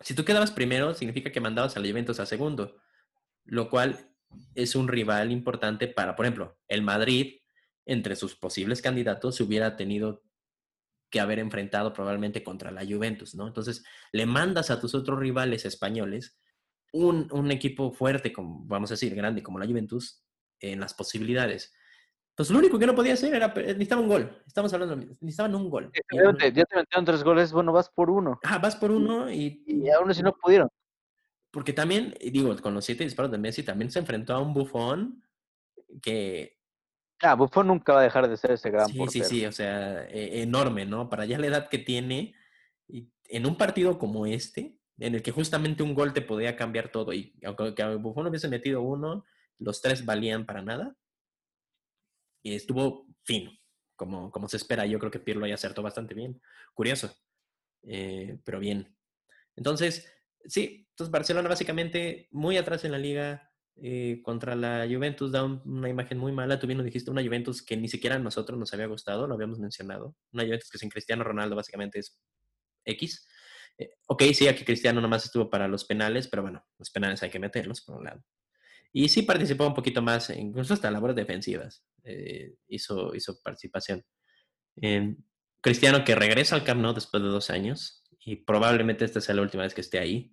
si tú quedabas primero, significa que mandabas a la Juventus a segundo, lo cual es un rival importante para, por ejemplo, el Madrid, entre sus posibles candidatos, se hubiera tenido que haber enfrentado probablemente contra la Juventus, ¿no? Entonces, le mandas a tus otros rivales españoles un, un equipo fuerte, como, vamos a decir, grande como la Juventus, en las posibilidades. Entonces, lo único que no podía hacer era, necesitaba un gol. Estamos hablando, necesitaban un gol. Ya te, ya te metieron tres goles, bueno, vas por uno. Ah, vas por uno y... Y aún así no pudieron. Porque también, digo, con los siete disparos de Messi, también se enfrentó a un bufón que Ah, Buffon nunca va a dejar de ser ese gran sí, portero. Sí, sí, o sea, e enorme, ¿no? Para ya la edad que tiene, y en un partido como este, en el que justamente un gol te podía cambiar todo, y aunque Buffon hubiese metido uno, los tres valían para nada, y estuvo fino, como, como se espera. Yo creo que Pirlo ya acertó bastante bien. Curioso, eh, pero bien. Entonces, sí, entonces Barcelona básicamente muy atrás en la liga, eh, contra la Juventus da un, una imagen muy mala. Tú bien dijiste, una Juventus que ni siquiera a nosotros nos había gustado, lo habíamos mencionado. Una Juventus que sin Cristiano Ronaldo básicamente es X. Eh, ok, sí, aquí Cristiano nomás estuvo para los penales, pero bueno, los penales hay que meterlos por un lado. Y sí participó un poquito más, incluso hasta labores defensivas. Eh, hizo, hizo participación. Cristiano que regresa al Camp Nou después de dos años y probablemente esta sea la última vez que esté ahí.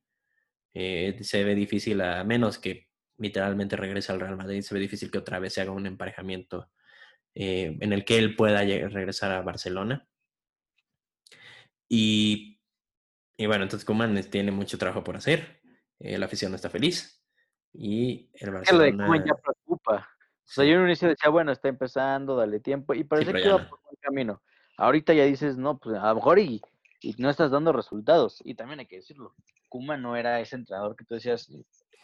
se ve difícil a menos que literalmente regresa al Real Madrid, se ve difícil que otra vez se haga un emparejamiento eh, en el que él pueda regresar a Barcelona. Y, y bueno, entonces Kuman tiene mucho trabajo por hacer. Eh, la afición no está feliz. Y el Barcelona... Lo de ya preocupa. O sea, yo en un inicio decía, bueno, está empezando, dale tiempo. Y parece sí, que va por buen camino. Ahorita ya dices, no, pues a lo mejor y, y no estás dando resultados. Y también hay que decirlo. Kuma no era ese entrenador que tú decías,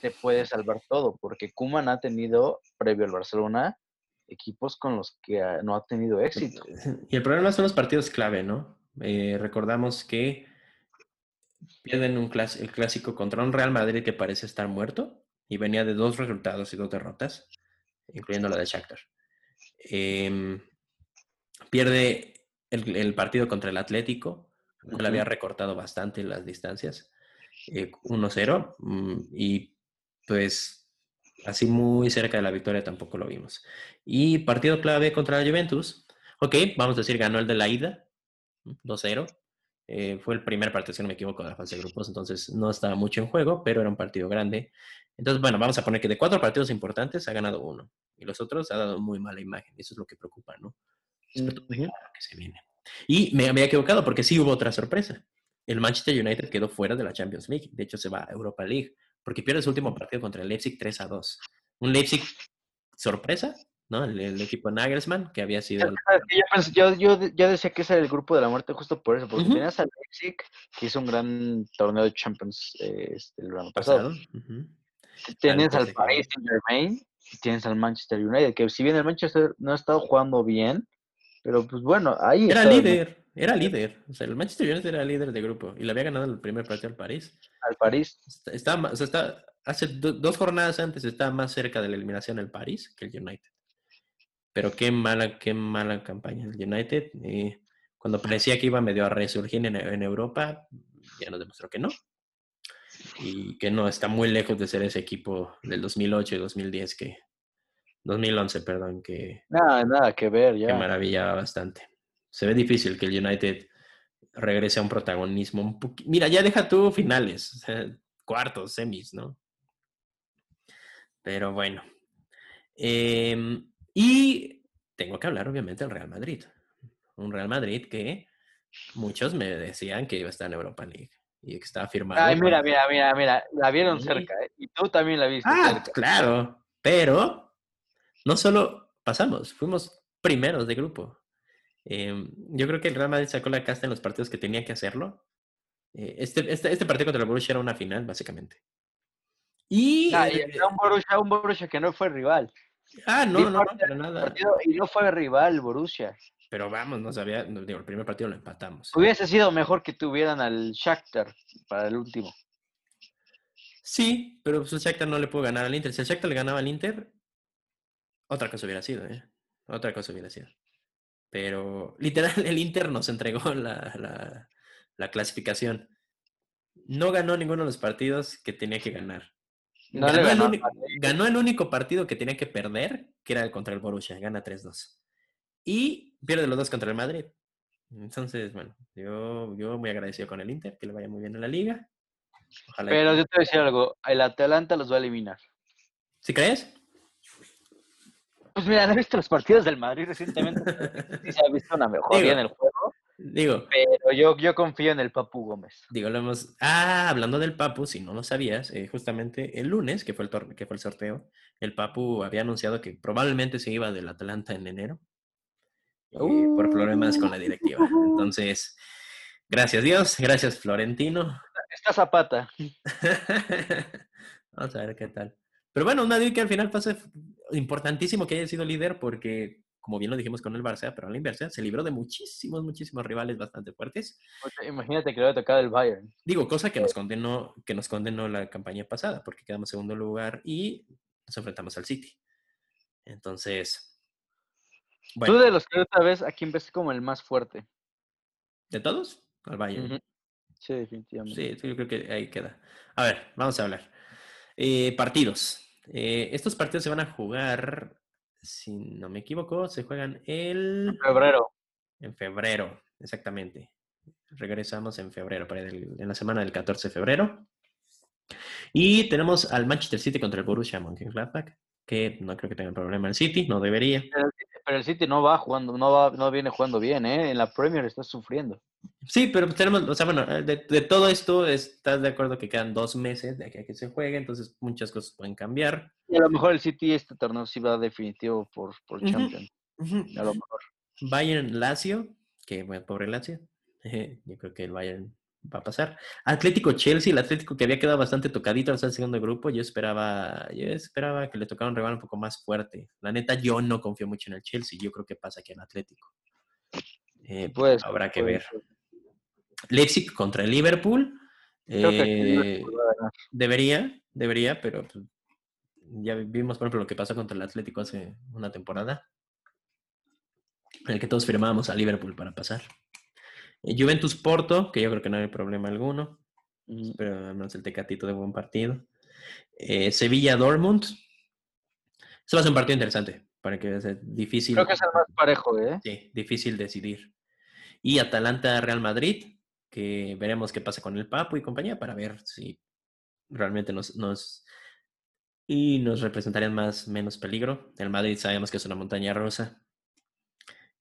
te puede salvar todo, porque Kuman ha tenido, previo al Barcelona, equipos con los que no ha tenido éxito. <laughs> Y el problema son los partidos clave, ¿no? Eh, recordamos que pierden un clas el clásico contra un Real Madrid que parece estar muerto y venía de dos resultados y dos derrotas, incluyendo la de Shakhtar. Eh, pierde el, el, partido contra el Atlético, que uh -huh. había recortado bastante las distancias, eh, 1-0, y pues así muy cerca de la victoria tampoco lo vimos. Y partido clave contra la Juventus. Ok, vamos a decir, ganó el de la ida, 2-0. Eh, fue el primer partido, si no me equivoco, de la fase de grupos, entonces no estaba mucho en juego, pero era un partido grande. Entonces, bueno, vamos a poner que de cuatro partidos importantes ha ganado uno. Y los otros ha dado muy mala imagen. Eso es lo que preocupa, ¿no? Es -huh. que se viene. Y me había equivocado porque sí hubo otra sorpresa. El Manchester United quedó fuera de la Champions League. De hecho, se va a Europa League porque pierde su último partido contra el Leipzig 3 a 2. Un Leipzig sorpresa, ¿no? El, el equipo Nagelsmann, que había sido... Yo, yo, decía que ese era el grupo de la muerte justo por eso, porque tenías al Leipzig, que hizo un gran torneo de Champions eh, este, el verano pasado. Tienes al. Paris Saint Germain y tienes al Manchester United, que si bien el Manchester no ha estado jugando bien, pero pues bueno, ahí Era líder, era líder. O sea, el Manchester United era líder de grupo y le había ganado el primer partido al París. al París. Está, o sea, está- hace do- dos jornadas antes está más cerca de la eliminación el París que el United. Pero qué mala, qué mala campaña el United. eh, cuando parecía que iba medio a resurgir en, en Europa, ya nos demostró que no. Y que no, está muy lejos de ser ese equipo del 2008 y 2010 que... 2011, perdón, que, Nada, nada que ver, que ya. maravillaba bastante. Se ve difícil que el United regrese a un protagonismo un poquito. Mira, ya deja tú finales, cuartos, semis, ¿no? Pero bueno. Em, y tengo que hablar, obviamente, del Real Madrid. Un Real Madrid que muchos me decían que iba a estar en Europa League y que estaba firmado. Ay, mira, para- mira, mira, mira, la vieron Sí. cerca, ¿eh? Y tú también la viste Ah, cerca. claro, pero no solo pasamos, fuimos primeros de grupo. Em, yo creo que el Real Madrid sacó la casta en los partidos que tenía que hacerlo. Eh, este, este, este partido contra el Borussia era una final, básicamente. Y... Ah, y eh, era un Borussia, un Borussia que no fue rival. Ah, no, no, no, para nada. Partido, y no fue rival Borussia. Pero vamos, no sabía, digo, el primer partido lo empatamos. Hubiese sido mejor que tuvieran al Shakhtar para el último. Sí, pero pues el Shakhtar no le pudo ganar al Inter. Si el Shakhtar le ganaba al Inter, otra cosa hubiera sido, ¿eh? Otra cosa hubiera sido. Pero literal, <laughs> el Inter nos entregó la, la- la clasificación. No ganó ninguno de los partidos que tenía que ganar. No ganó, el ganó único partido que tenía que perder, que era el contra el Borussia, gana 3-2. Y pierde los dos contra el Madrid. Entonces, bueno, yo, yo muy agradecido con el Inter, que le vaya muy bien en la liga. Ojalá Pero yo te voy a decir algo, el Atalanta los va a eliminar. ¿Sí crees? Pues mira, no he visto los partidos del Madrid recientemente. Sí se ha visto una mejoría Digo. en el juego, Digo, pero yo, yo confío en el Papu Gómez. digo, lo hemos... Ah, hablando del Papu, si no lo sabías, eh, justamente el lunes, que fue el, tor- que fue el sorteo, el Papu había anunciado que probablemente se iba del Atalanta en enero eh, por problemas con la directiva. Entonces, gracias Dios, gracias Florentino. Está Zapata. <laughs> Vamos a ver qué tal. Pero bueno, un Madrid que al final pasa importantísimo que haya sido líder porque, como bien lo dijimos con el Barça, pero a la inversa, se libró de muchísimos, muchísimos rivales bastante fuertes. Imagínate que le había tocado el Bayern. Digo, cosa que nos condenó, que nos condenó la campaña pasada, porque quedamos en segundo lugar y nos enfrentamos al City. Entonces, bueno, Tú de los que otra vez, ¿a quién ves como el más fuerte? ¿de todos? Al Bayern. Sí, definitivamente. Sí, sí, yo creo que ahí queda. A ver, vamos a hablar. Eh, partidos. Eh, estos partidos se van a jugar, si no me equivoco, se juegan el... Febrero. En febrero, exactamente. Regresamos en febrero, para el- en la semana del 14 de febrero. Y tenemos al Manchester City contra el Borussia Mönchengladbach, que no creo que tenga problema el City, no debería. Pero el, pero el City no va jugando, no va, no viene jugando bien, ¿eh? En la Premier está sufriendo. Sí, pero tenemos, o sea, bueno, eh, de, de todo esto, estás de acuerdo que quedan dos meses de aquí a que se juegue, entonces muchas cosas pueden cambiar. Y a lo mejor el City este torneo sí va definitivo por, por. Champions. A lo mejor. Bayern Lazio, que bueno, pobre Lazio. <laughs> Yo creo que el Bayern va a pasar. Atlético Chelsea, el Atlético que había quedado bastante tocadito al ser segundo grupo, yo esperaba, yo esperaba que le tocara un rival un poco más fuerte. La neta, yo no confío mucho en el Chelsea, yo creo que pasa aquí el Atlético. Eh, Pues, habrá que puede ver. Leipzig contra el Liverpool. Creo que aquí eh, Liverpool debería, debería, pero pues, ya vimos, por ejemplo, lo que pasó contra el Atlético hace una temporada, en el que todos firmábamos a Liverpool para pasar. Eh, Juventus Porto, que yo creo que no hay problema alguno, Ujú. pero al menos el Tecatito de buen partido. Eh, Sevilla Dortmund. Eso va a ser un partido interesante, para que sea difícil. Creo que es el más parejo, ¿eh? Sí, difícil decidir. Y Atalanta Real Madrid, que veremos qué pasa con el Papu y compañía para ver si realmente nos, nos y nos representarían más menos peligro. El Madrid sabemos que es una montaña rusa.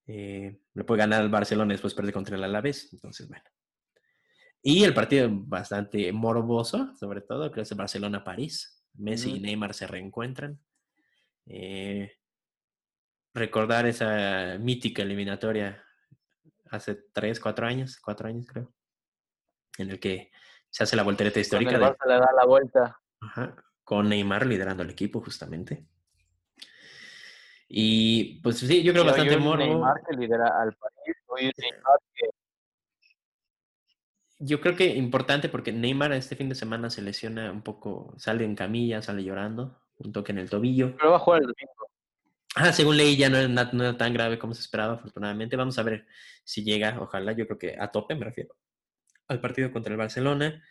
Eh, le puede ganar al Barcelona y después perder contra el Alavés. Entonces, bueno. Y el partido bastante morboso, sobre todo, creo que es el Barcelona-París. Messi y. Neymar se reencuentran. Eh, recordar esa mítica eliminatoria hace tres, cuatro años, cuatro años creo, en el que se hace la voltereta histórica. El Barça le da la vuelta. Ajá, con Neymar liderando el equipo justamente. Y pues sí, yo creo Sí, bastante hoy morbo. Neymar que lidera al país. Hoy un Neymar que Yo creo que importante porque Neymar este fin de semana se lesiona un poco, sale en camilla, sale llorando, un toque en el tobillo. pero va a jugar el domingo. Ah, según leí ya no era, no era tan grave como se esperaba, afortunadamente. Vamos a ver si llega, ojalá, yo creo que a tope me refiero, al partido contra el Barcelona.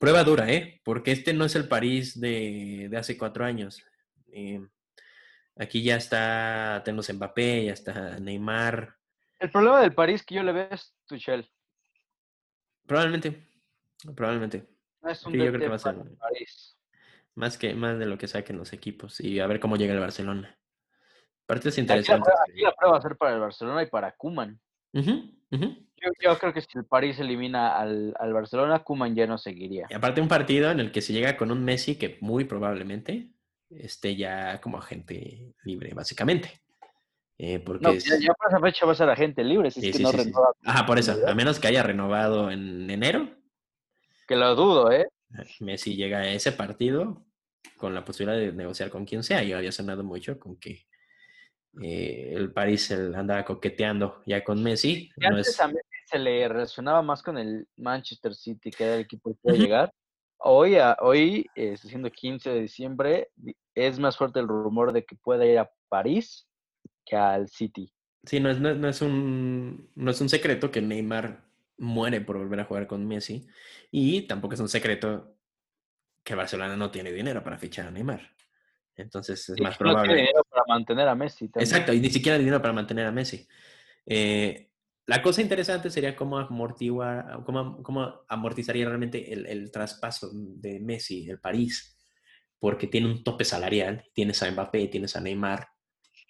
Prueba dura, ¿eh? Porque este no es el París de, de hace cuatro años. Eh, aquí ya está, tenemos Mbappé, ya está Neymar. El problema del París que yo le veo es Tuchel. Probablemente, probablemente. No es un Sí, yo creo que va a ser París. Más que más de lo que saquen los equipos y a ver cómo llega el Barcelona. Partidos Aquí la, interesantes. prueba, aquí la prueba va a ser para el Barcelona y para Kuman. Yo, yo creo que si el París elimina al, al Barcelona, Kuman ya no seguiría. Y aparte un partido en el que se llega con un Messi que muy probablemente esté ya como agente libre, básicamente. Eh, porque No, ya, ya para esa fecha va a ser agente libre, si sí, es que sí, no sí, renueva. Ajá, por eso, a menos que haya renovado en enero, Que lo dudo, ¿eh? Messi llega a ese partido con la posibilidad de negociar con quien sea. Yo había sonado mucho con que eh, el París el andaba coqueteando ya con Messi. No antes es- a Messi se le relacionaba más con el Manchester City, que era el equipo que iba a llegar. Hoy, a- hoy eh, siendo 15 de diciembre, di- es más fuerte el rumor de que pueda ir a París que al City. Sí, no es, no, es- no es un, no es un secreto que Neymar muere por volver a jugar con Messi y tampoco es un secreto que Barcelona no tiene dinero para fichar a Neymar. Entonces es Y más no tiene probable. dinero para mantener a Messi también. Exacto, y ni siquiera dinero para mantener a Messi. Eh, la cosa interesante sería cómo, amortigua, cómo, cómo amortizaría realmente el, el traspaso de Messi, el París, porque tiene un tope salarial, tienes a Mbappé, tienes a Neymar.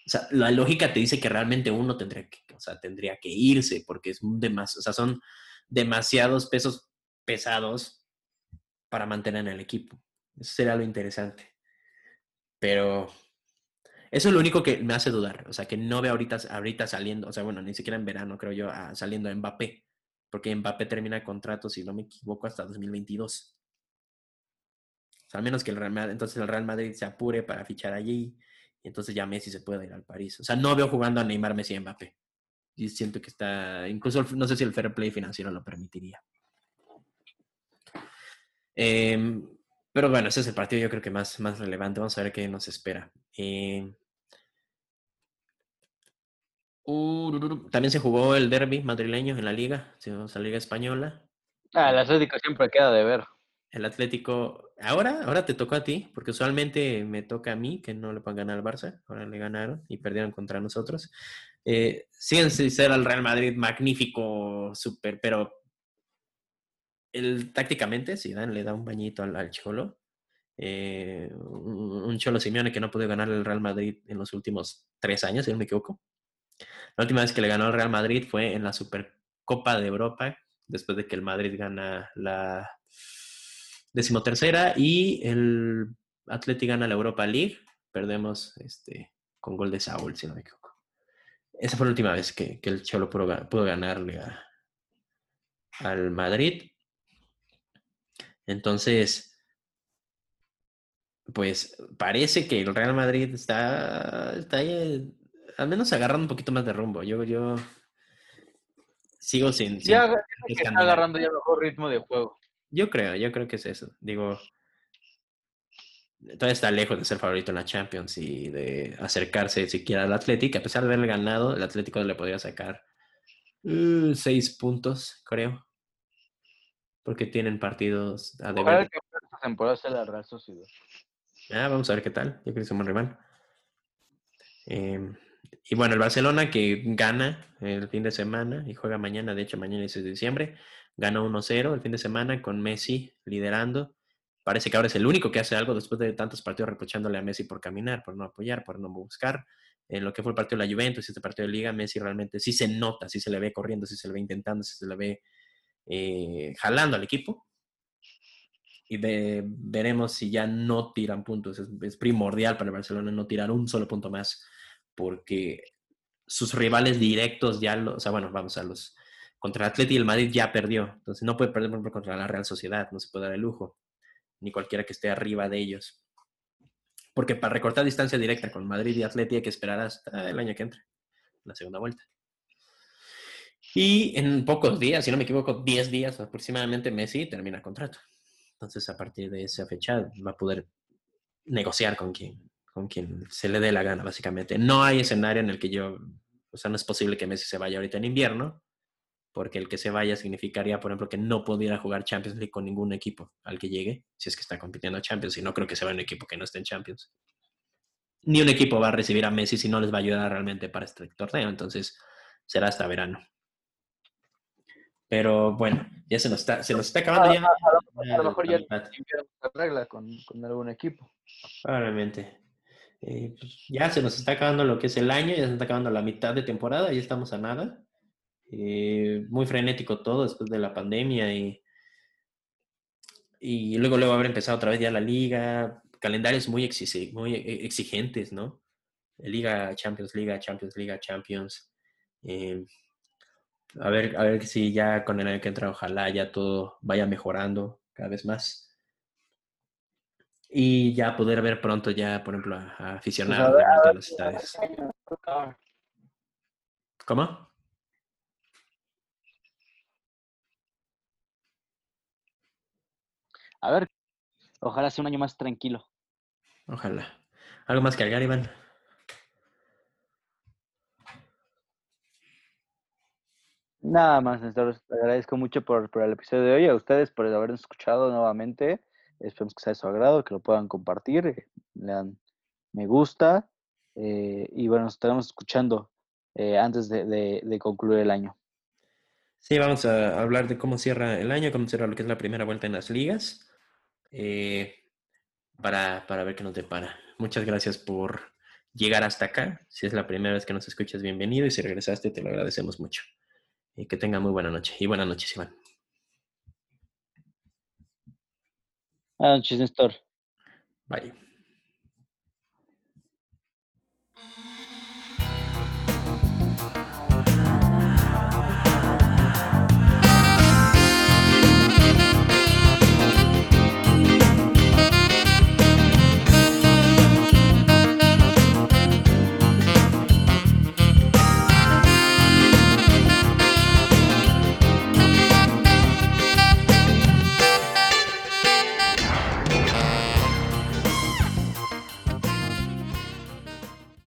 O sea, la lógica te dice que realmente uno tendría que, o sea, tendría que irse, porque es o sea, son demasiados pesos pesados para mantener en el equipo. Eso sería lo interesante. Pero eso es lo único que me hace dudar. O sea, que no veo ahorita, ahorita saliendo, o sea, bueno, ni siquiera en verano, creo yo, a- saliendo a Mbappé. Porque Mbappé termina contrato, si no me equivoco, hasta 2022. O sea, al menos que el Real Madrid, entonces el Real Madrid se apure para fichar allí. Y entonces ya Messi se puede ir al París. O sea, no veo jugando a Neymar, Messi y Mbappé. Y siento que está, incluso no sé si el fair play financiero lo permitiría. Em, pero bueno, ese es el partido yo creo que más, más relevante. Vamos a ver qué nos espera. Em, urururu, también se jugó el derby madrileño en la liga, a la liga española. Ah, el Atlético siempre queda de ver. El Atlético, ahora, ahora te tocó a ti, porque usualmente me toca a mí que no le puedan ganar al Barça. Ahora le ganaron y perdieron contra nosotros. Eh, sin ser al Real Madrid magnífico, súper, pero el, tácticamente Zidane le da un bañito al, al Cholo. Eh, un, un Cholo Simeone que no pudo ganar el Real Madrid en los últimos tres años, si no me equivoco. La última vez que le ganó al Real Madrid fue en la Supercopa de Europa, después de que el Madrid gana la decimotercera y el Atleti gana la Europa League. Perdemos este, con gol de Saúl, si no me equivoco. Esa fue la última vez que, que el Cholo pudo, ga- pudo ganarle a- al Madrid. Entonces, pues parece que el Real Madrid está, está ahí, al menos agarrando un poquito más de rumbo. Yo, yo sigo sin... sin Ya que está agarrando ya mejor ritmo de juego. Yo creo, yo creo que es eso. Digo, todavía está lejos de ser favorito en la Champions y de acercarse siquiera al Atlético. A pesar de haberle ganado, el Atlético le podría sacar eh, seis puntos, creo. Porque tienen partidos a deber. esta temporada la Real Sociedad. Ah, vamos a ver qué tal. Yo creo que es un buen rival. Eh, y bueno, el Barcelona que gana el fin de semana y juega mañana, de hecho mañana es 6 de diciembre, gana 1-0 el fin de semana con Messi liderando. Parece que ahora es el único que hace algo después de tantos partidos reprochándole a Messi por caminar, por no apoyar, por no buscar. En lo que fue el partido de la Juventus este partido de Liga, Messi realmente sí se nota, sí se le ve corriendo, sí se le ve intentando, sí se le ve eh, jalando al equipo. Y ve- veremos si ya no tiran puntos. Es, es primordial para el Barcelona no tirar un solo punto más porque sus rivales directos ya, lo, o sea, bueno, vamos a los, contra el Atleti y el Madrid ya perdió, entonces no puede perder, por ejemplo, contra la Real Sociedad, no se puede dar el lujo, ni cualquiera que esté arriba de ellos. Porque para recortar distancia directa con Madrid y Atleti hay que esperar hasta el año que entre, la segunda vuelta. Y en pocos días, si no me equivoco, 10 días aproximadamente, Messi termina contrato. Entonces, a partir de esa fecha, va a poder negociar con quien, con quien se le dé la gana, básicamente. No hay escenario en el que yo, o sea, no es posible que Messi se vaya ahorita en invierno, porque el que se vaya significaría, por ejemplo, que no pudiera jugar Champions League con ningún equipo al que llegue, si es que está compitiendo a Champions, y no creo que se vaya un equipo que no esté en Champions. Ni un equipo va a recibir a Messi si no les va a ayudar realmente para este torneo, entonces será hasta verano. Pero bueno, ya se nos está, se nos está acabando ya. A, lo mejor ya la regla con, con, algún equipo. Probablemente. Eh, pues ya se nos está acabando lo que es el año, ya se está acabando la mitad de temporada, ya estamos a nada. Eh, muy frenético todo después de la pandemia y, y luego luego haber empezado otra vez ya la liga, calendarios muy, muy e, exigentes, ¿no? Liga, Champions, Liga, Champions, Liga, Champions. Eh, a ver, a ver si ya con el año que entra, ojalá ya todo vaya mejorando cada vez más. Y ya poder ver pronto ya, por ejemplo, a, pues, aficionados a los estadios. ¿Cómo? A ver, ojalá sea un año más tranquilo. Ojalá. ¿Algo más que agregar, Iván? Nada más, Néstor. Agradezco mucho por, por, el episodio de hoy. A ustedes por habernos escuchado nuevamente. Esperemos que sea de su agrado, que lo puedan compartir, le dan me gusta. Eh, y bueno, nos estaremos escuchando eh, antes de, de, de concluir el año. Sí, vamos a hablar de cómo cierra el año, cómo cierra lo que es la primera vuelta en las ligas. Eh, para, para, ver qué nos depara. Muchas gracias por llegar hasta acá. Si es la primera vez que nos escuchas, bienvenido. Y si regresaste, te lo agradecemos mucho. Y que tenga muy buena noche. Y buenas noches, Iván. Buenas noches, Néstor. Bye.